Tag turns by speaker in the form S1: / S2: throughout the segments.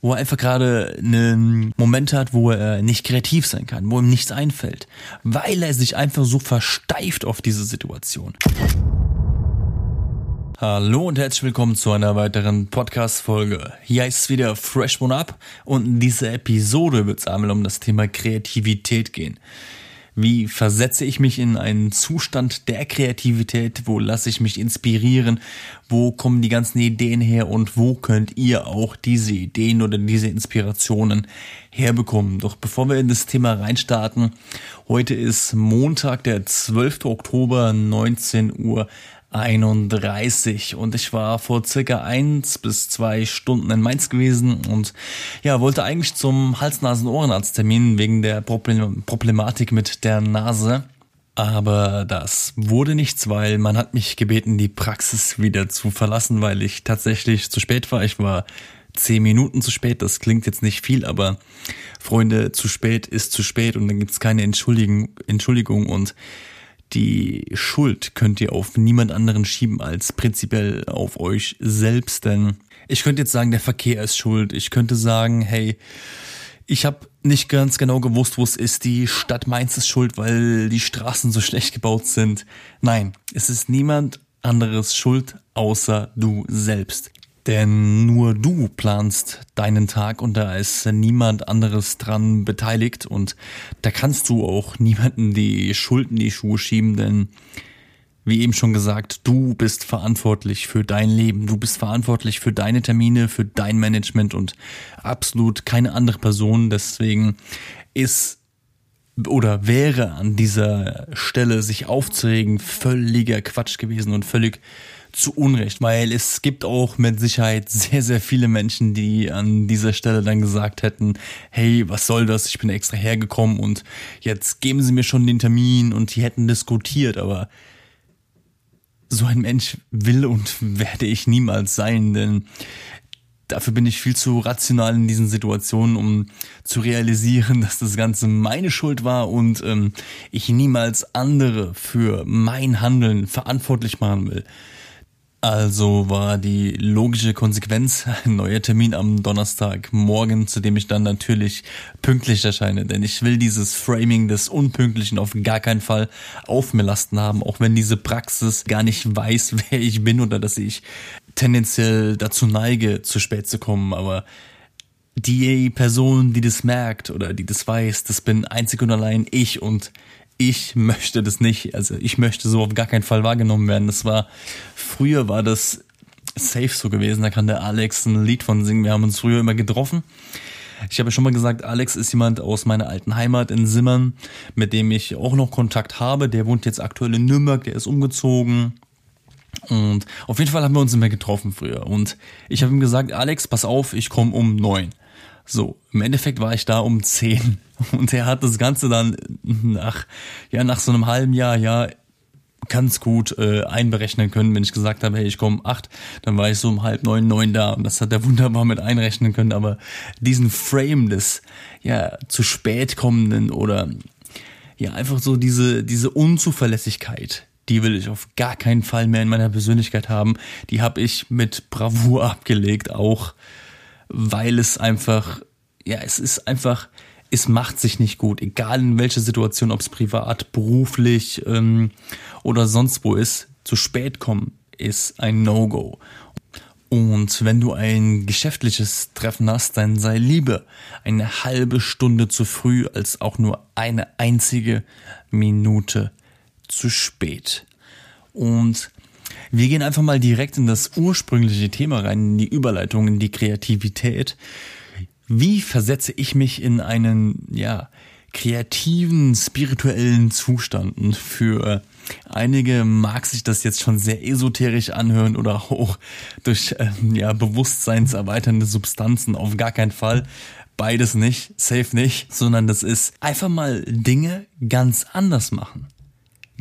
S1: wo er einfach gerade einen Moment hat, wo er nicht kreativ sein kann, wo ihm nichts einfällt, weil er sich einfach so versteift auf diese Situation. Hallo und herzlich willkommen zu einer weiteren Podcast-Folge. Hier heißt es wieder Fresh One Up und in dieser Episode wird es einmal um das Thema Kreativität gehen. Wie versetze ich mich in einen Zustand der Kreativität? Wo lasse ich mich inspirieren? Wo kommen die ganzen Ideen her? Und wo könnt ihr auch diese Ideen oder diese Inspirationen herbekommen? Doch bevor wir in das Thema reinstarten, heute ist Montag, der 12. Oktober, 19 Uhr 31 und ich war vor circa eins bis zwei Stunden in Mainz gewesen und ja, wollte eigentlich zum Hals-Nasen-Ohrenarzttermin wegen der Problematik mit der Nase. Aber das wurde nichts, weil man hat mich gebeten, die Praxis wieder zu verlassen, weil ich tatsächlich zu spät war. Ich war zehn Minuten zu spät. Das klingt jetzt nicht viel, aber Freunde, zu spät ist zu spät und dann gibt's keine Entschuldigung und die Schuld könnt ihr auf niemand anderen schieben als prinzipiell auf euch selbst, denn ich könnte jetzt sagen, der Verkehr ist schuld. Ich könnte sagen, hey, ich habe nicht ganz genau gewusst, wo es ist. Die Stadt Mainz ist schuld, weil die Straßen so schlecht gebaut sind. Nein, es ist niemand anderes schuld außer du selbst. Denn nur du planst deinen Tag und da ist niemand anderes dran beteiligt und da kannst du auch niemanden die Schuld in die Schuhe schieben, denn wie eben schon gesagt, du bist verantwortlich für dein Leben, du bist verantwortlich für deine Termine, für dein Management und absolut keine andere Person. Deswegen ist oder wäre an dieser Stelle sich aufzuregen völliger Quatsch gewesen und völlig zu Unrecht, weil es gibt auch mit Sicherheit sehr, sehr viele Menschen, die an dieser Stelle dann gesagt hätten, hey, was soll das? Ich bin extra hergekommen und jetzt geben Sie mir schon den Termin und die hätten diskutiert, aber so ein Mensch will und werde ich niemals sein, denn dafür bin ich viel zu rational in diesen Situationen, um zu realisieren, dass das Ganze meine Schuld war und ähm, ich niemals andere für mein Handeln verantwortlich machen will. Also war die logische Konsequenz ein neuer Termin am Donnerstagmorgen, zu dem ich dann natürlich pünktlich erscheine. Denn ich will dieses Framing des Unpünktlichen auf gar keinen Fall auf mir lasten haben, auch wenn diese Praxis gar nicht weiß, wer ich bin oder dass ich tendenziell dazu neige, zu spät zu kommen. Aber die Person, die das merkt oder die das weiß, das bin einzig und allein ich und ich möchte das nicht. Also ich möchte so auf gar keinen Fall wahrgenommen werden. Das war, früher war das safe so gewesen. Da kann der Alex ein Lied von singen. Wir haben uns früher immer getroffen. Ich habe schon mal gesagt, Alex ist jemand aus meiner alten Heimat in Simmern, mit dem ich auch noch Kontakt habe. Der wohnt jetzt aktuell in Nürnberg, der ist umgezogen. Und auf jeden Fall haben wir uns immer getroffen früher. Und ich habe ihm gesagt, Alex, pass auf, ich komme um neun. So, im Endeffekt war ich da um zehn. Und er hat das Ganze dann nach ja nach so einem halben Jahr ja ganz gut äh, einberechnen können, wenn ich gesagt habe, hey, ich komme um acht, dann war ich so um halb neun, neun da und das hat er wunderbar mit einrechnen können, aber diesen Frame des ja zu spät kommenden oder ja einfach so diese diese Unzuverlässigkeit, die will ich auf gar keinen Fall mehr in meiner Persönlichkeit haben. Die habe ich mit Bravour abgelegt, auch weil es einfach, ja, es ist einfach, es macht sich nicht gut, egal in welcher Situation, ob es privat, beruflich ähm, oder sonst wo ist, zu spät kommen ist ein No-Go. Und wenn du ein geschäftliches Treffen hast, dann sei lieber eine halbe Stunde zu früh als auch nur eine einzige Minute zu spät. Und wir gehen einfach mal direkt in das ursprüngliche Thema rein, in die Überleitung, in die Kreativität. Wie versetze ich mich in einen, ja, kreativen, spirituellen Zustand? Und für einige mag sich das jetzt schon sehr esoterisch anhören oder auch durch, äh, ja, bewusstseinserweiternde Substanzen. Auf gar keinen Fall. Beides nicht, safe nicht, sondern das ist einfach mal Dinge ganz anders machen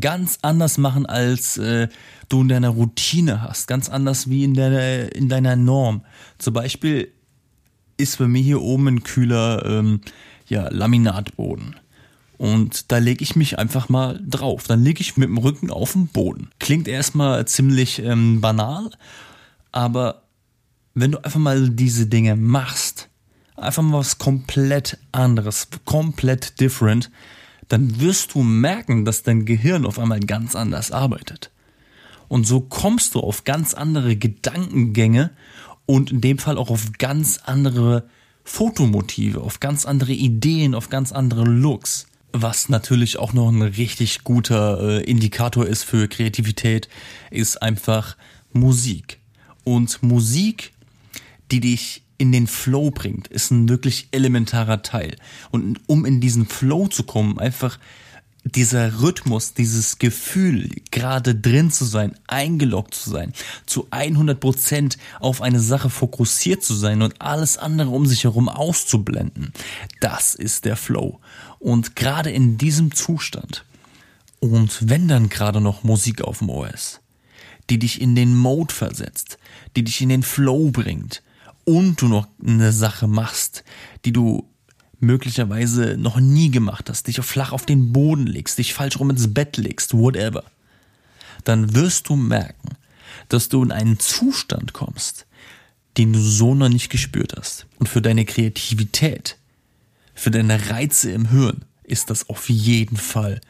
S1: ganz anders machen, als äh, du in deiner Routine hast, ganz anders wie in deiner, in deiner Norm. Zum Beispiel ist bei mir hier oben ein kühler ähm, ja, Laminatboden. Und da lege ich mich einfach mal drauf. Dann lege ich mit dem Rücken auf den Boden. Klingt erstmal ziemlich ähm, banal, aber wenn du einfach mal diese Dinge machst, einfach mal was komplett anderes, komplett different, dann wirst du merken, dass dein Gehirn auf einmal ganz anders arbeitet. Und so kommst du auf ganz andere Gedankengänge und in dem Fall auch auf ganz andere Fotomotive, auf ganz andere Ideen, auf ganz andere Looks. Was natürlich auch noch ein richtig guter äh, Indikator ist für Kreativität, ist einfach Musik. Und Musik, die dich in den Flow bringt, ist ein wirklich elementarer Teil. Und um in diesen Flow zu kommen, einfach dieser Rhythmus, dieses Gefühl, gerade drin zu sein, eingeloggt zu sein, zu 100 Prozent auf eine Sache fokussiert zu sein und alles andere um sich herum auszublenden, das ist der Flow. Und gerade in diesem Zustand, und wenn dann gerade noch Musik auf dem OS, die dich in den Mode versetzt, die dich in den Flow bringt und du noch eine Sache machst, die du möglicherweise noch nie gemacht hast, dich flach auf den Boden legst, dich falsch rum ins Bett legst, whatever, dann wirst du merken, dass du in einen Zustand kommst, den du so noch nicht gespürt hast. Und für deine Kreativität, für deine Reize im Hirn ist das auf jeden Fall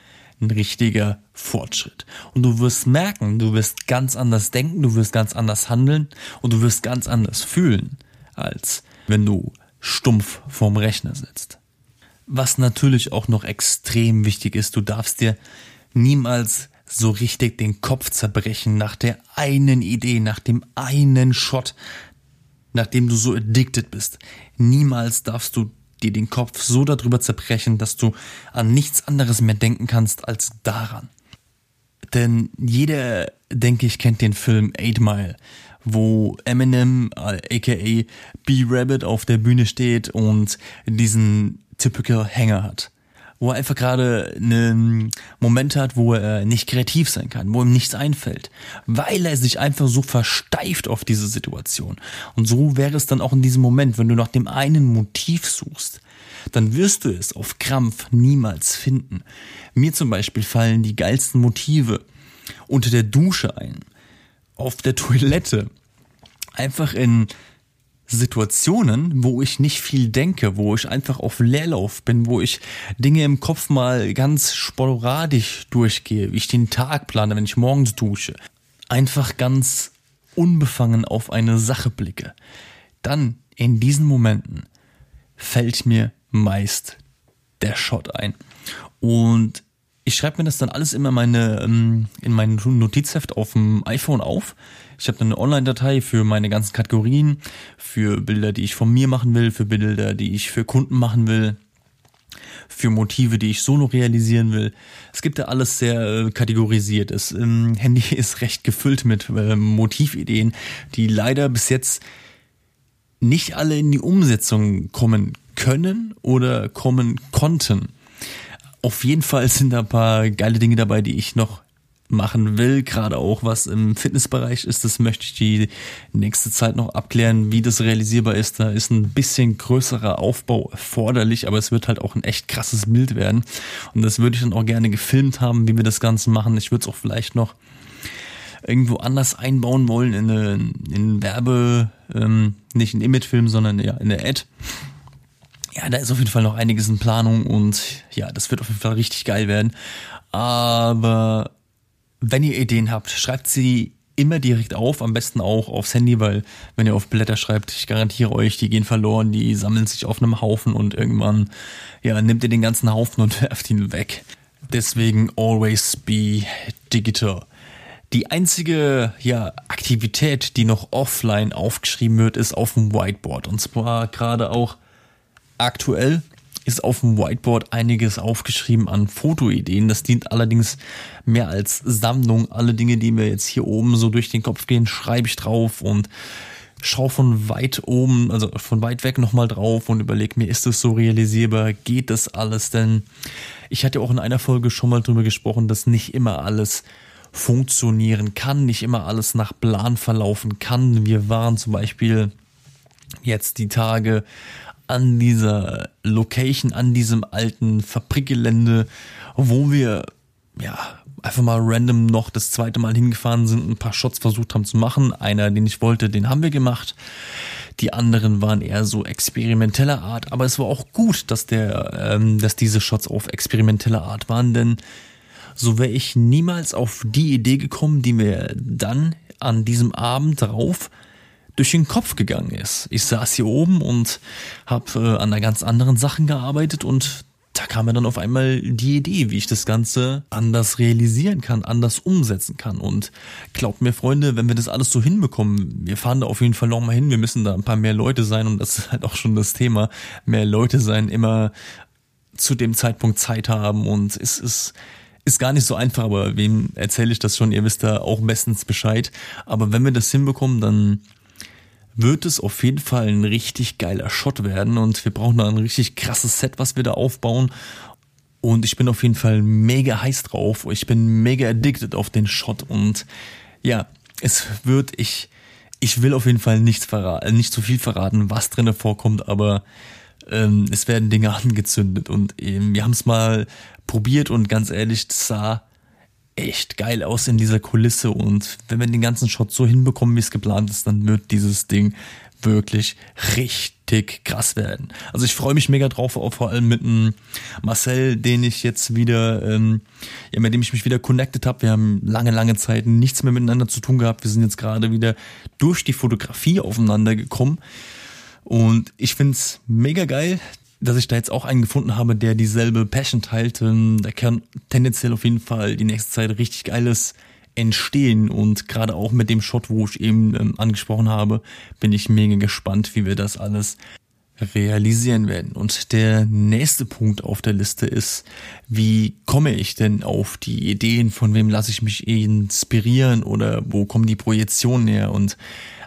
S1: ein richtiger Fortschritt. Und du wirst merken, du wirst ganz anders denken, du wirst ganz anders handeln und du wirst ganz anders fühlen, als wenn du stumpf vorm Rechner sitzt. Was natürlich auch noch extrem wichtig ist, du darfst dir niemals so richtig den Kopf zerbrechen nach der einen Idee, nach dem einen Shot, nachdem du so addicted bist. Niemals darfst du dir den Kopf so darüber zerbrechen, dass du an nichts anderes mehr denken kannst als daran. Denn jeder, denke ich, kennt den Film Eight Mile, wo Eminem, aka äh, B-Rabbit, auf der Bühne steht und diesen typical Hanger hat. Wo er einfach gerade einen Moment hat, wo er nicht kreativ sein kann, wo ihm nichts einfällt, weil er sich einfach so versteift auf diese Situation. Und so wäre es dann auch in diesem Moment, wenn du nach dem einen Motiv suchst, dann wirst du es auf Krampf niemals finden. Mir zum Beispiel fallen die geilsten Motive unter der Dusche ein auf der Toilette einfach in Situationen, wo ich nicht viel denke, wo ich einfach auf Leerlauf bin, wo ich Dinge im Kopf mal ganz sporadisch durchgehe, wie ich den Tag plane, wenn ich morgens dusche, einfach ganz unbefangen auf eine Sache blicke, dann in diesen Momenten fällt mir meist der Shot ein. Und ich schreibe mir das dann alles immer meine, ähm, in mein Notizheft auf dem iPhone auf. Ich habe dann eine Online-Datei für meine ganzen Kategorien, für Bilder, die ich von mir machen will, für Bilder, die ich für Kunden machen will, für Motive, die ich solo realisieren will. Es gibt da alles sehr äh, kategorisiert. Das ähm, Handy ist recht gefüllt mit äh, Motivideen, die leider bis jetzt nicht alle in die Umsetzung kommen können oder kommen konnten. Auf jeden Fall sind da ein paar geile Dinge dabei, die ich noch machen will, gerade auch was im Fitnessbereich ist. Das möchte ich die nächste Zeit noch abklären, wie das realisierbar ist. Da ist ein bisschen größerer Aufbau erforderlich, aber es wird halt auch ein echt krasses Bild werden. Und das würde ich dann auch gerne gefilmt haben, wie wir das Ganze machen. Ich würde es auch vielleicht noch irgendwo anders einbauen wollen in eine in Werbe, ähm, nicht in Imagefilm, sondern ja in der Ad ja, da ist auf jeden Fall noch einiges in Planung und ja, das wird auf jeden Fall richtig geil werden. Aber wenn ihr Ideen habt, schreibt sie immer direkt auf, am besten auch aufs Handy, weil wenn ihr auf Blätter schreibt, ich garantiere euch, die gehen verloren, die sammeln sich auf einem Haufen und irgendwann, ja, nehmt ihr den ganzen Haufen und werft ihn weg. Deswegen always be digital. Die einzige ja, Aktivität, die noch offline aufgeschrieben wird, ist auf dem Whiteboard. Und zwar gerade auch Aktuell ist auf dem Whiteboard einiges aufgeschrieben an Fotoideen. Das dient allerdings mehr als Sammlung. Alle Dinge, die mir jetzt hier oben so durch den Kopf gehen, schreibe ich drauf und schaue von weit oben, also von weit weg nochmal drauf und überlege mir, ist es so realisierbar? Geht das alles? Denn ich hatte auch in einer Folge schon mal drüber gesprochen, dass nicht immer alles funktionieren kann, nicht immer alles nach Plan verlaufen kann. Wir waren zum Beispiel jetzt die Tage an dieser Location, an diesem alten Fabrikgelände, wo wir ja einfach mal random noch das zweite Mal hingefahren sind, ein paar Shots versucht haben zu machen. Einer, den ich wollte, den haben wir gemacht. Die anderen waren eher so experimenteller Art, aber es war auch gut, dass der, ähm, dass diese Shots auf experimenteller Art waren, denn so wäre ich niemals auf die Idee gekommen, die mir dann an diesem Abend darauf durch den Kopf gegangen ist. Ich saß hier oben und habe äh, an einer ganz anderen Sachen gearbeitet und da kam mir dann auf einmal die Idee, wie ich das Ganze anders realisieren kann, anders umsetzen kann. Und glaubt mir, Freunde, wenn wir das alles so hinbekommen, wir fahren da auf jeden Fall nochmal hin, wir müssen da ein paar mehr Leute sein und das ist halt auch schon das Thema, mehr Leute sein, immer zu dem Zeitpunkt Zeit haben und es ist ist gar nicht so einfach, aber wem erzähle ich das schon? Ihr wisst da auch bestens Bescheid. Aber wenn wir das hinbekommen, dann wird es auf jeden Fall ein richtig geiler Shot werden und wir brauchen da ein richtig krasses Set, was wir da aufbauen. Und ich bin auf jeden Fall mega heiß drauf. Ich bin mega addicted auf den Shot und ja, es wird, ich, ich will auf jeden Fall nichts verraten, nicht zu viel verraten, was drinnen vorkommt, aber ähm, es werden Dinge angezündet und ähm, wir haben es mal probiert und ganz ehrlich, das sah echt geil aus in dieser Kulisse und wenn wir den ganzen Shot so hinbekommen, wie es geplant ist, dann wird dieses Ding wirklich richtig krass werden. Also ich freue mich mega drauf, auch vor allem mit dem Marcel, den ich jetzt wieder, ähm, ja, mit dem ich mich wieder connected habe. Wir haben lange, lange Zeit nichts mehr miteinander zu tun gehabt. Wir sind jetzt gerade wieder durch die Fotografie aufeinander gekommen. Und ich find's mega geil, dass ich da jetzt auch einen gefunden habe, der dieselbe Passion teilt. Da kann tendenziell auf jeden Fall die nächste Zeit richtig geiles entstehen und gerade auch mit dem Shot, wo ich eben ähm, angesprochen habe, bin ich mega gespannt, wie wir das alles realisieren werden. Und der nächste Punkt auf der Liste ist, wie komme ich denn auf die Ideen, von wem lasse ich mich inspirieren oder wo kommen die Projektionen her? Und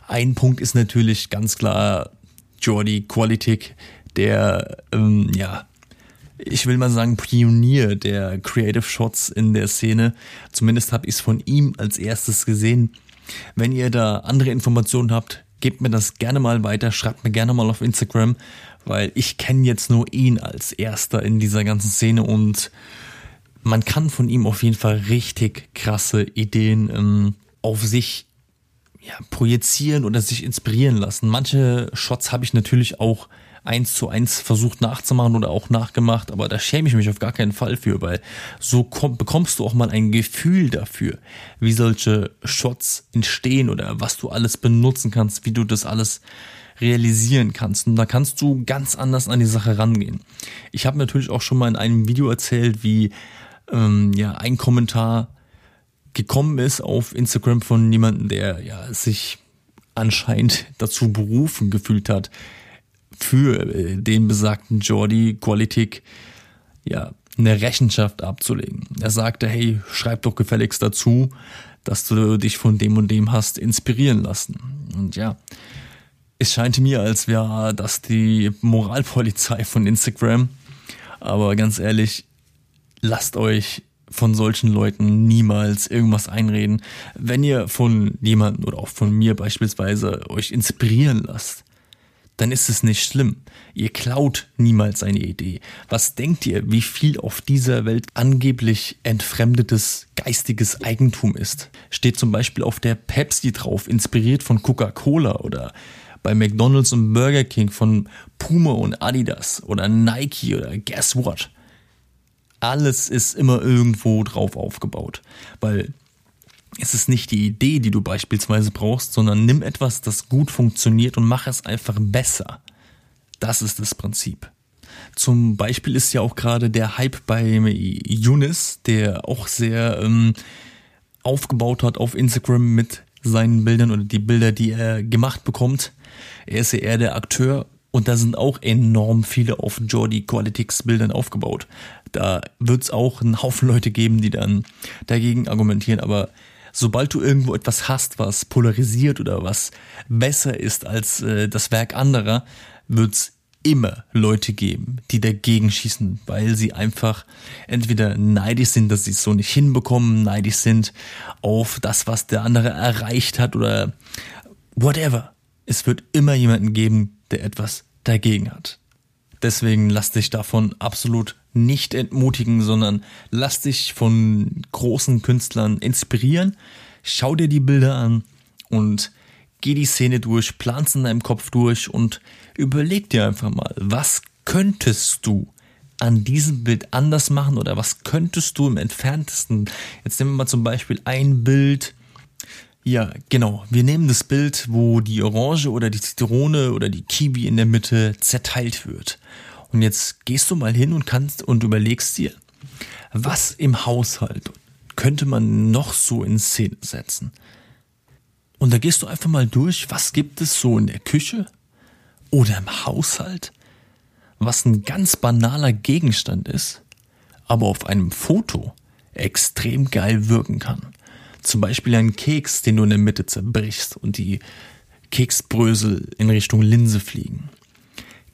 S1: ein Punkt ist natürlich ganz klar Jordi Qualitik, der, ähm, ja, ich will mal sagen, Pionier der Creative Shots in der Szene. Zumindest habe ich es von ihm als erstes gesehen. Wenn ihr da andere Informationen habt, gebt mir das gerne mal weiter, schreibt mir gerne mal auf Instagram, weil ich kenne jetzt nur ihn als erster in dieser ganzen Szene und man kann von ihm auf jeden Fall richtig krasse Ideen ähm, auf sich ja, projizieren oder sich inspirieren lassen. Manche Shots habe ich natürlich auch eins zu eins versucht nachzumachen oder auch nachgemacht, aber da schäme ich mich auf gar keinen Fall für, weil so komm, bekommst du auch mal ein Gefühl dafür, wie solche Shots entstehen oder was du alles benutzen kannst, wie du das alles realisieren kannst. Und da kannst du ganz anders an die Sache rangehen. Ich habe natürlich auch schon mal in einem Video erzählt, wie ähm, ja ein Kommentar gekommen ist auf Instagram von jemandem, der ja sich anscheinend dazu berufen gefühlt hat, für äh, den besagten Jordi Qualitik ja eine Rechenschaft abzulegen. Er sagte, hey, schreib doch gefälligst dazu, dass du dich von dem und dem hast inspirieren lassen. Und ja, es scheint mir, als wäre das die Moralpolizei von Instagram. Aber ganz ehrlich, lasst euch von solchen Leuten niemals irgendwas einreden. Wenn ihr von jemandem oder auch von mir beispielsweise euch inspirieren lasst, dann ist es nicht schlimm. Ihr klaut niemals eine Idee. Was denkt ihr, wie viel auf dieser Welt angeblich entfremdetes geistiges Eigentum ist? Steht zum Beispiel auf der Pepsi drauf, inspiriert von Coca-Cola oder bei McDonald's und Burger King von Puma und Adidas oder Nike oder Guess What? Alles ist immer irgendwo drauf aufgebaut, weil es ist nicht die Idee, die du beispielsweise brauchst, sondern nimm etwas, das gut funktioniert und mach es einfach besser. Das ist das Prinzip. Zum Beispiel ist ja auch gerade der Hype bei Younes, der auch sehr ähm, aufgebaut hat auf Instagram mit seinen Bildern oder die Bilder, die er gemacht bekommt. Er ist ja eher der Akteur und da sind auch enorm viele auf Jordi Qualitics Bildern aufgebaut. Da wird es auch einen Haufen Leute geben, die dann dagegen argumentieren, aber sobald du irgendwo etwas hast, was polarisiert oder was besser ist als äh, das Werk anderer, wird's immer Leute geben, die dagegen schießen, weil sie einfach entweder neidisch sind, dass sie es so nicht hinbekommen, neidisch sind auf das, was der andere erreicht hat oder whatever. Es wird immer jemanden geben, der etwas dagegen hat. Deswegen lass dich davon absolut nicht entmutigen, sondern lass dich von großen Künstlern inspirieren, schau dir die Bilder an und geh die Szene durch, plan's in deinem Kopf durch und überleg dir einfach mal, was könntest du an diesem Bild anders machen oder was könntest du im entferntesten? Jetzt nehmen wir mal zum Beispiel ein Bild. Ja, genau. Wir nehmen das Bild, wo die Orange oder die Zitrone oder die Kiwi in der Mitte zerteilt wird. Und jetzt gehst du mal hin und kannst und überlegst dir, was im Haushalt könnte man noch so in Szene setzen? Und da gehst du einfach mal durch, was gibt es so in der Küche oder im Haushalt, was ein ganz banaler Gegenstand ist, aber auf einem Foto extrem geil wirken kann. Zum Beispiel ein Keks, den du in der Mitte zerbrichst und die Keksbrösel in Richtung Linse fliegen.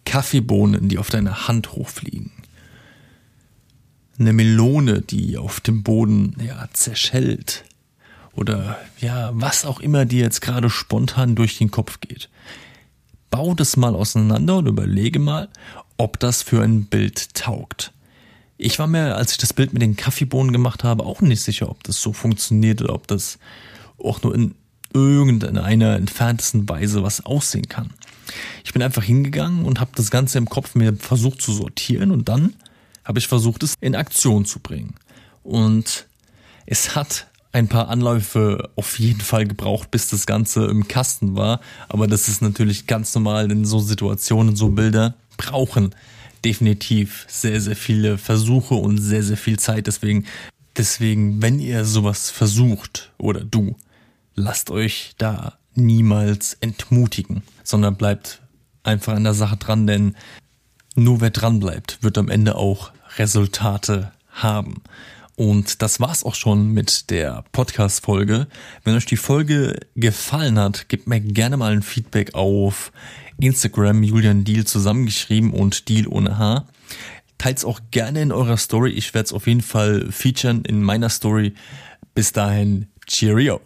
S1: Kaffeebohnen, die auf deiner Hand hochfliegen. Eine Melone, die auf dem Boden ja, zerschellt. Oder ja, was auch immer dir jetzt gerade spontan durch den Kopf geht. Bau das mal auseinander und überlege mal, ob das für ein Bild taugt. Ich war mir, als ich das Bild mit den Kaffeebohnen gemacht habe, auch nicht sicher, ob das so funktioniert oder ob das auch nur in irgendeiner entferntesten Weise was aussehen kann. Ich bin einfach hingegangen und habe das Ganze im Kopf mir versucht zu sortieren und dann habe ich versucht, es in Aktion zu bringen. Und es hat ein paar Anläufe auf jeden Fall gebraucht, bis das Ganze im Kasten war. Aber das ist natürlich ganz normal, denn so Situationen, so Bilder brauchen definitiv sehr, sehr viele Versuche und sehr, sehr viel Zeit. Deswegen, deswegen, wenn ihr sowas versucht oder du, lasst euch da niemals entmutigen, sondern bleibt einfach an der Sache dran, denn nur wer dran bleibt, wird am Ende auch Resultate haben. Und das war's auch schon mit der Podcast-Folge. Wenn euch die Folge gefallen hat, gebt mir gerne mal ein Feedback auf Instagram Julian Deal zusammengeschrieben und Deal ohne H. Teilt's auch gerne in eurer Story. Ich werde es auf jeden Fall featuren in meiner Story. Bis dahin, Cheerio.